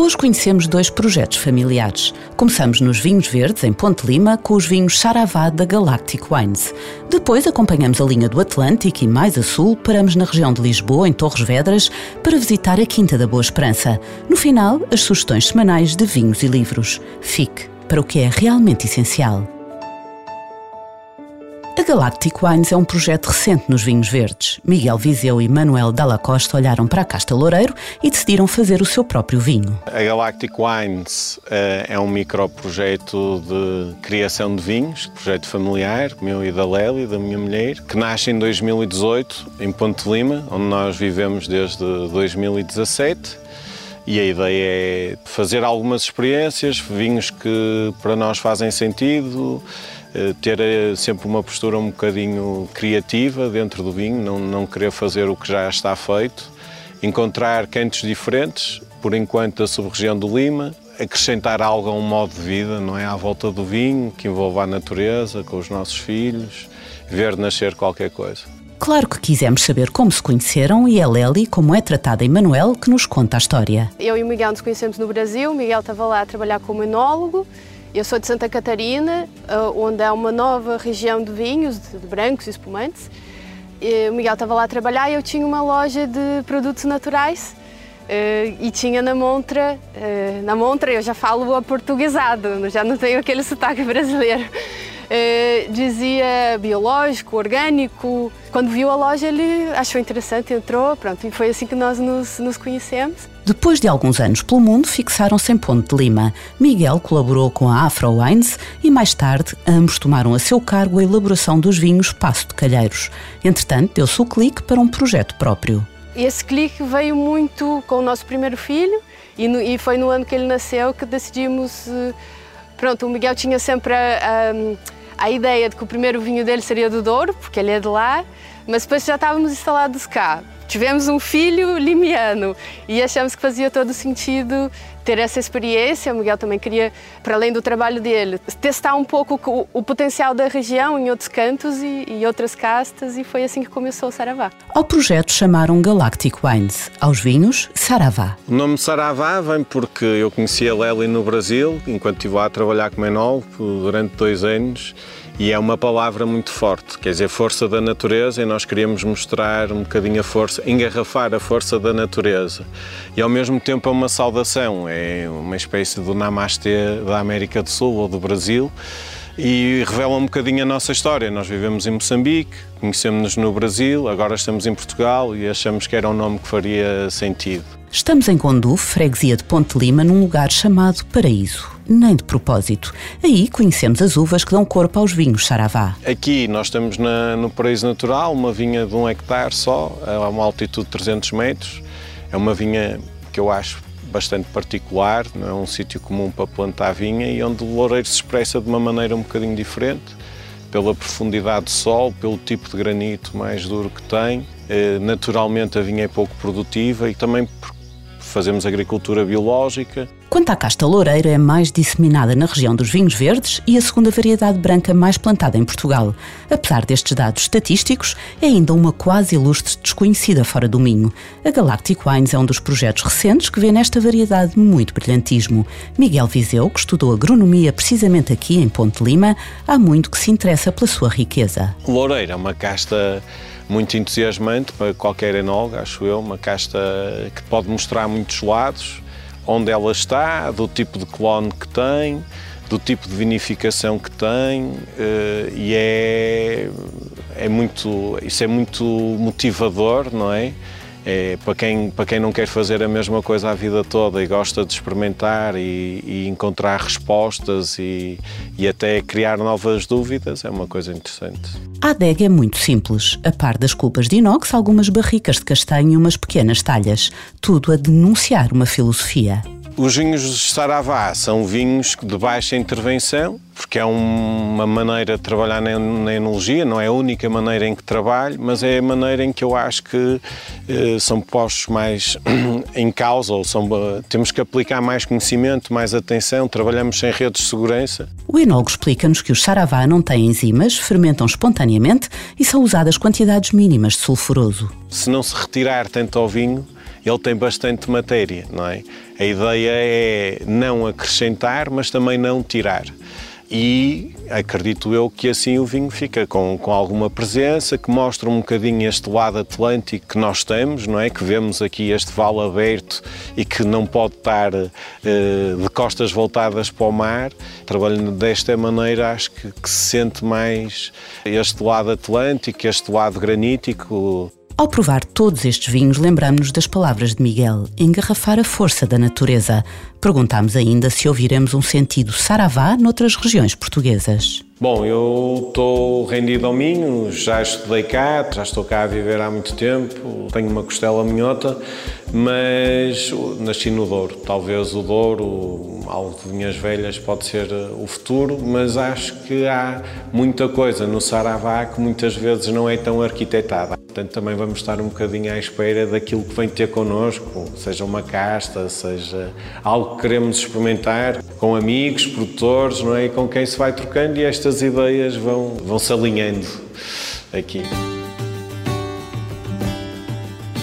Hoje conhecemos dois projetos familiares. Começamos nos vinhos verdes, em Ponte Lima, com os vinhos Saravá da Galactic Wines. Depois acompanhamos a linha do Atlântico e mais a sul, paramos na região de Lisboa, em Torres Vedras, para visitar a Quinta da Boa Esperança. No final, as sugestões semanais de vinhos e livros. Fique para o que é realmente essencial. Galactic Wines é um projeto recente nos vinhos verdes. Miguel Viseu e Manuel Dalla Costa olharam para a Casta Loureiro e decidiram fazer o seu próprio vinho. A Galactic Wines uh, é um microprojeto de criação de vinhos, projeto familiar, meu e da Lélia, da minha mulher, que nasce em 2018 em Ponte Lima, onde nós vivemos desde 2017 e a ideia é fazer algumas experiências, vinhos que para nós fazem sentido, ter eh, sempre uma postura um bocadinho criativa dentro do vinho, não, não querer fazer o que já está feito, encontrar cantos diferentes, por enquanto da sub-região do Lima, acrescentar algo a um modo de vida, não é? À volta do vinho, que envolva a natureza, com os nossos filhos, ver nascer qualquer coisa. Claro que quisemos saber como se conheceram e é Lely, como é tratada em Manuel, que nos conta a história. Eu e o Miguel nos conhecemos no Brasil, o Miguel estava lá a trabalhar como enólogo eu sou de Santa Catarina, eh, onde há uma nova região de vinhos, de brancos e espumantes. O Miguel estava lá a trabalhar e eu tinha uma loja de produtos naturais eh, e tinha na montra, eh, na montra eu já falo a portuguesado, já não tenho aquele sotaque brasileiro. Dizia biológico, orgânico. Quando viu a loja ele achou interessante, entrou, pronto, e foi assim que nós nos, nos conhecemos. Depois de alguns anos pelo mundo, fixaram-se em Ponte de Lima. Miguel colaborou com a Afro Wines e mais tarde ambos tomaram a seu cargo a elaboração dos vinhos Passo de Calheiros. Entretanto, deu-se o clique para um projeto próprio. Esse clique veio muito com o nosso primeiro filho e, no, e foi no ano que ele nasceu que decidimos. Eh, pronto, o Miguel tinha sempre a, a, a ideia de que o primeiro vinho dele seria do Douro, porque ele é de lá, mas depois já estávamos instalados cá tivemos um filho limiano e achamos que fazia todo sentido ter essa experiência. O Miguel também queria, para além do trabalho dele, testar um pouco o, o potencial da região em outros cantos e, e, outras castas e foi assim que começou o Saravá. Ao projeto chamaram Galactic Wines, aos vinhos Saravá. O nome Saravá vem porque eu conheci a Lely no Brasil, enquanto estive lá a trabalhar como enólogo durante dois anos e é uma palavra muito forte, quer dizer, força da natureza, e nós queríamos mostrar um bocadinho a força, engarrafar a força da natureza. E ao mesmo tempo é uma saudação, é uma espécie do Namastê da América do Sul ou do Brasil, e revela um bocadinho a nossa história. Nós vivemos em Moçambique, conhecemos-nos no Brasil, agora estamos em Portugal e achamos que era um nome que faria sentido. Estamos em Conduf, freguesia de Ponte Lima, num lugar chamado Paraíso. Nem de propósito. Aí conhecemos as uvas que dão corpo aos vinhos Saravá. Aqui nós estamos na, no Paraíso Natural, uma vinha de um hectare só, a uma altitude de 300 metros. É uma vinha que eu acho bastante particular, não é um sítio comum para plantar vinha e onde o loureiro se expressa de uma maneira um bocadinho diferente, pela profundidade do sol, pelo tipo de granito mais duro que tem. Eh, naturalmente a vinha é pouco produtiva e também fazemos agricultura biológica. Quanto à casta loureira, é mais disseminada na região dos vinhos verdes e a segunda variedade branca mais plantada em Portugal. Apesar destes dados estatísticos, é ainda uma quase ilustre desconhecida fora do Minho. A Galactic Wines é um dos projetos recentes que vê nesta variedade muito brilhantismo. Miguel Viseu, que estudou agronomia precisamente aqui em Ponte Lima, há muito que se interessa pela sua riqueza. Loureira é uma casta muito entusiasmante para qualquer enólogo, acho eu, uma casta que pode mostrar muitos lados, onde ela está, do tipo de clone que tem, do tipo de vinificação que tem eh, e é, é muito, isso é muito motivador, não é? É, para, quem, para quem não quer fazer a mesma coisa a vida toda e gosta de experimentar e, e encontrar respostas e, e, até criar novas dúvidas, é uma coisa interessante. A adega é muito simples. A par das culpas de inox, algumas barricas de castanho e umas pequenas talhas. Tudo a denunciar uma filosofia. Os vinhos de Saravá são vinhos de baixa intervenção, porque é uma maneira de trabalhar na, na enologia, não é a única maneira em que trabalho, mas é a maneira em que eu acho que eh, são postos mais em causa, ou são, temos que aplicar mais conhecimento, mais atenção, trabalhamos sem redes de segurança. O enólogo explica-nos que os Saravá não têm enzimas, fermentam espontaneamente e são usadas quantidades mínimas de sulfuroso. Se não se retirar tanto ao vinho, ele tem bastante matéria, não é? A ideia é não acrescentar, mas também não tirar e acredito eu que assim o vinho fica com, com alguma presença, que mostra um bocadinho este lado atlântico que nós temos, não é? Que vemos aqui este vale aberto e que não pode estar uh, de costas voltadas para o mar. Trabalhando desta maneira, acho que, que se sente mais este lado atlântico, este lado granítico. Ao provar todos estes vinhos, lembramos-nos das palavras de Miguel, engarrafar a força da natureza. Perguntámos ainda se ouviremos um sentido saravá noutras regiões portuguesas. Bom, eu estou rendido ao Minho, já estudei cá, já estou cá a viver há muito tempo, tenho uma costela minhota, mas nasci no Douro. Talvez o Douro, algo de Vinhas Velhas, pode ser eh, o futuro, mas acho que há muita coisa no Saravá que muitas vezes não é tão arquitetada. Portanto, também vamos estar um bocadinho à espera daquilo que vem ter connosco, seja uma casta, seja algo que queremos experimentar com amigos, produtores, não é? E com quem se vai trocando e esta estas ideias vão, vão se alinhando aqui.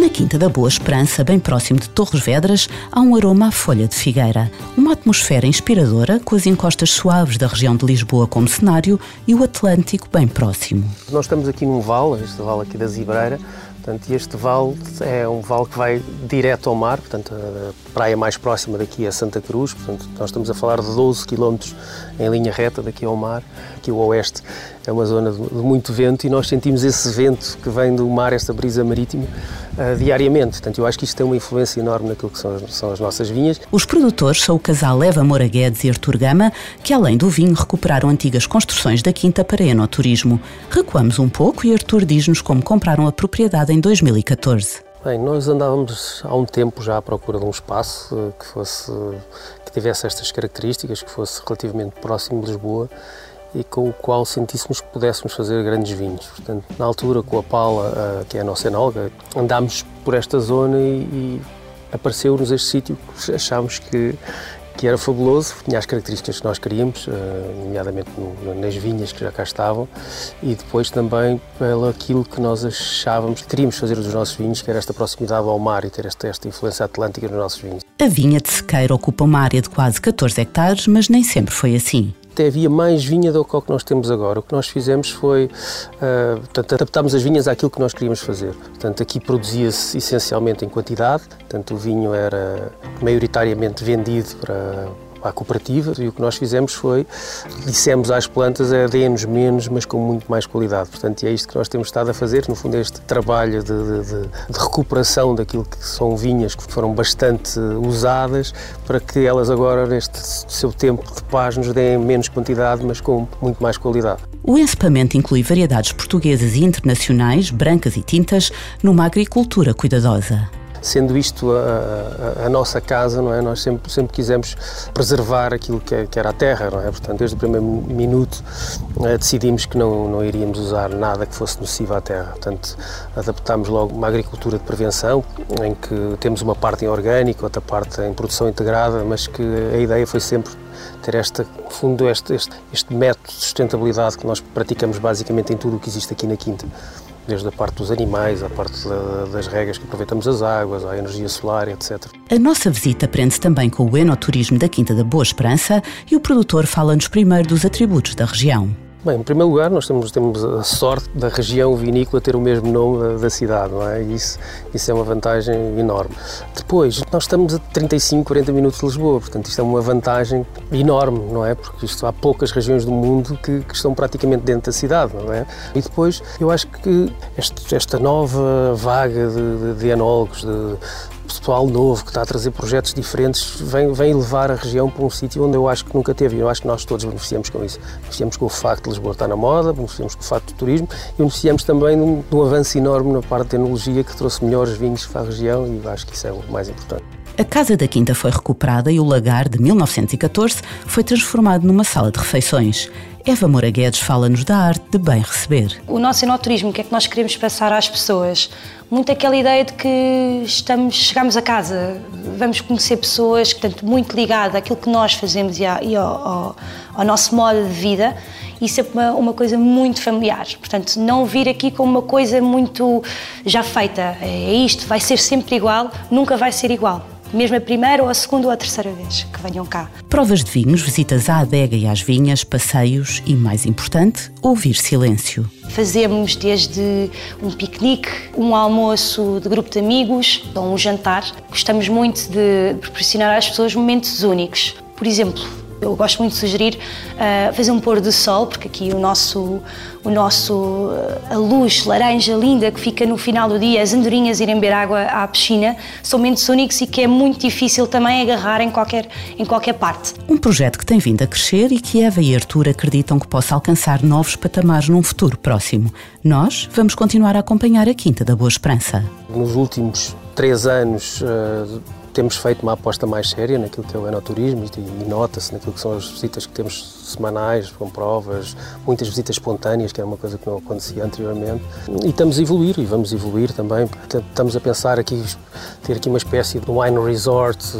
Na Quinta da Boa Esperança, bem próximo de Torres Vedras, há um aroma à folha de figueira. Uma atmosfera inspiradora, com as encostas suaves da região de Lisboa como cenário e o Atlântico bem próximo. Nós estamos aqui num vale, este vale aqui da Zibreira, Portanto, este vale é um vale que vai direto ao mar, portanto, a praia mais próxima daqui é Santa Cruz, portanto, nós estamos a falar de 12 km em linha reta daqui ao mar. Aqui o oeste é uma zona de muito vento e nós sentimos esse vento que vem do mar, esta brisa marítima, uh, diariamente. Portanto, eu acho que isto tem uma influência enorme naquilo que são as, são as nossas vinhas. Os produtores são o casal Eva Moura Guedes e Artur Gama, que além do vinho recuperaram antigas construções da quinta para enoturismo. Recuamos um pouco e Artur diz-nos como compraram a propriedade em 2014. Bem, nós andávamos há um tempo já à procura de um espaço eh, que fosse que tivesse estas características, que fosse relativamente próximo de Lisboa e com o qual sentíssemos que pudéssemos fazer grandes vinhos. Portanto, na altura, com a Paula, eh, que é a nossa enóloga, andámos por esta zona e, e apareceu-nos este sítio que achámos que, que era fabuloso, tinha as características que nós queríamos, eh, nomeadamente nas vinhas que já cá estavam, e depois também pelo aquilo que nós achávamos que queríamos fazer dos nossos vinhos, que era esta proximidade ao mar e ter esta, esta influência atlântica nos nossos vinhos. A vinha de Sequeira ocupa uma área de quase 14 hectares, mas nem sempre foi assim até havia mais vinha do que o que nós temos agora. O que nós fizemos foi, uh, portanto, adaptámos as vinhas àquilo que nós queríamos fazer. Portanto, aqui produzia-se essencialmente em quantidade, portanto, o vinho era maioritariamente vendido para à cooperativa e o que nós fizemos foi, dissemos às plantas, é deem-nos menos, mas com muito mais qualidade. Portanto, é isto que nós temos estado a fazer, no fundo, este trabalho de, de, de recuperação daquilo que são vinhas que foram bastante usadas, para que elas agora, neste seu tempo de paz, nos deem menos quantidade, mas com muito mais qualidade. O encepamento inclui variedades portuguesas e internacionais, brancas e tintas, numa agricultura cuidadosa sendo isto a, a, a, nossa casa, não é? Nós sempre, sempre quisemos preservar aquilo que, é, que, era a terra, não é? Portanto, desde o primeiro minuto eh, decidimos que não, não iríamos usar nada que fosse nocivo à terra. Portanto, adaptámos logo uma agricultura de prevenção, em que temos uma parte em orgânico, outra parte em produção integrada, mas que a ideia foi sempre ter esta, no fundo, este, este, este método de sustentabilidade que nós praticamos basicamente em tudo o que existe aqui na Quinta desde a parte dos animais, a parte da, das regras que aproveitamos as águas, a energia solar, etc. A nossa visita prende-se também com o enoturismo da Quinta da Boa Esperança e o produtor fala-nos primeiro dos atributos da região. Bem, em primeiro lugar, nós temos, temos a sorte da região vinícola ter o mesmo nome da, da cidade, não é? Isso, isso é uma vantagem enorme. Depois, nós estamos a 35, 40 minutos de Lisboa, portanto, isto é uma vantagem enorme, não é? Porque isto, há poucas regiões do mundo que, que estão praticamente dentro da cidade, não é? E depois, eu acho que este, esta nova vaga de, de, de enólogos, de, pessoal novo que está a trazer projetos diferentes vem, vem levar a região para um sítio onde eu acho que nunca teve. Eu acho que nós todos beneficiamos com isso. Beneficiamos com o facto de Lisboa estar na moda, beneficiamos com o facto do turismo e beneficiamos também de um, de um avanço enorme na parte de enologia que trouxe melhores vinhos para a região e acho que isso é o mais importante. A Casa da Quinta foi recuperada e o lagar de 1914 foi transformado numa sala de refeições. Eva Moura Guedes fala-nos da arte de bem receber. O nosso enoturismo, o que é que nós queremos passar às pessoas? Muito aquela ideia de que estamos, chegamos a casa, vamos conhecer pessoas, portanto, muito ligada àquilo que nós fazemos e, ao, ao, ao nosso modo de vida isso é uma, uma, coisa muito familiar. Portanto, não vir aqui com uma coisa muito já feita. É isto, vai ser sempre igual, nunca vai ser igual mesmo a primeira ou a segunda ou a terceira vez que venham cá. Provas de vinhos, visitas à adega e às vinhas, passeios e, mais importante, ouvir silêncio. Fazemos desde um piquenique, um almoço de grupo de amigos ou um jantar. Gostamos muito de proporcionar às pessoas momentos únicos. Por exemplo, eu gosto muito de sugerir uh, fazer um pôr do sol, porque aqui o nosso, o nosso, a luz laranja linda que fica no final do dia, as andorinhas irem beber água à piscina, são momentos únicos e que é muito difícil também agarrar em qualquer, em qualquer parte. Um projeto que tem vindo a crescer e que Eva e Artur acreditam que possa alcançar novos patamares num futuro próximo. Nós vamos continuar a acompanhar a Quinta da Boa Esperança. Nos últimos três anos, uh temos feito uma aposta mais séria naquilo que é o enoturismo e nota-se naquilo que são as visitas que temos semanais, com provas, muitas visitas espontâneas, que é uma coisa que não acontecia anteriormente. E estamos a evoluir e vamos evoluir também. Estamos a pensar aqui, ter aqui uma espécie de wine resort eh,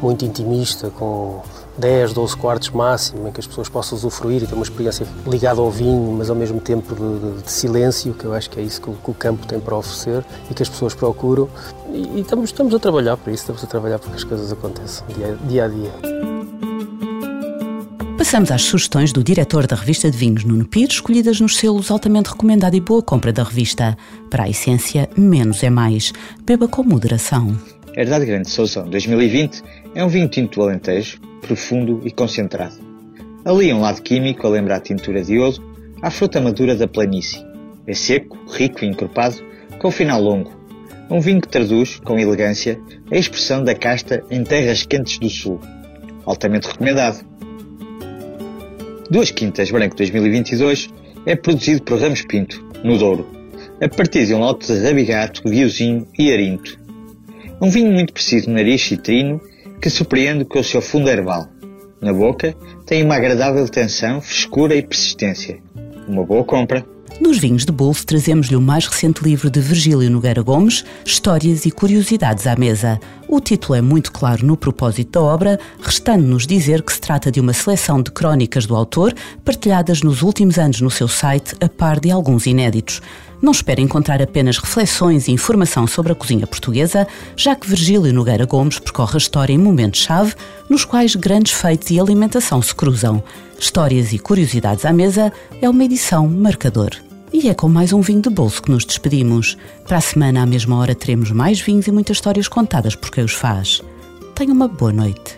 muito intimista, com 10, 12 quartos máximo, em que as pessoas possam usufruir e ter uma experiência ligada ao vinho, mas ao mesmo tempo de, de silêncio, que eu acho que é isso que o, que o, campo tem para oferecer e que as pessoas procuram. E, e estamos, estamos a trabalhar para isso, estamos a trabalhar para que as coisas aconteçam dia, dia a dia. Passamos às sugestões do diretor da revista de vinhos, Nuno Pires, escolhidas nos selos altamente recomendado e boa compra da revista. Para a essência, menos é mais. Beba com moderação. Herdade Grande Sousa 2020 é um vinho tinto do Alentejo, profundo e concentrado. Ali um lado químico a lembrar a tintura de ouro, à fruta madura da planície. É seco, rico e encorpado, com final longo. Um vinho que traduz, com elegância, a expressão da casta em terras quentes do sul. Altamente recomendado. Duas Quintas Branco 2022 é produzido por Ramos Pinto, no Douro, a partir de um lote de rabigato, viozinho e arinto. Um vinho muito preciso nariz citrino que surpreende com o seu fundo herbal. Na boca, tem uma agradável tensão, frescura e persistência. Uma boa compra. Nos vinhos de bolso trazemos-lhe o mais recente livro de Virgílio Nogueira Gomes, Histórias e Curiosidades à Mesa. O título é muito claro no propósito da obra, restando-nos dizer que se trata de uma seleção de crónicas do autor, partilhadas nos últimos anos no seu site, a par de alguns inéditos. Não espere encontrar apenas reflexões e informação sobre a cozinha portuguesa, já que Virgílio Nogueira Gomes percorre a história em momentos-chave nos quais grandes feitos e alimentação se cruzam. Histórias e curiosidades à mesa é uma edição marcador. E é com mais um vinho de bolso que nos despedimos. Para a semana, à mesma hora, teremos mais vinhos e muitas histórias contadas por quem os faz. Tenha uma boa noite.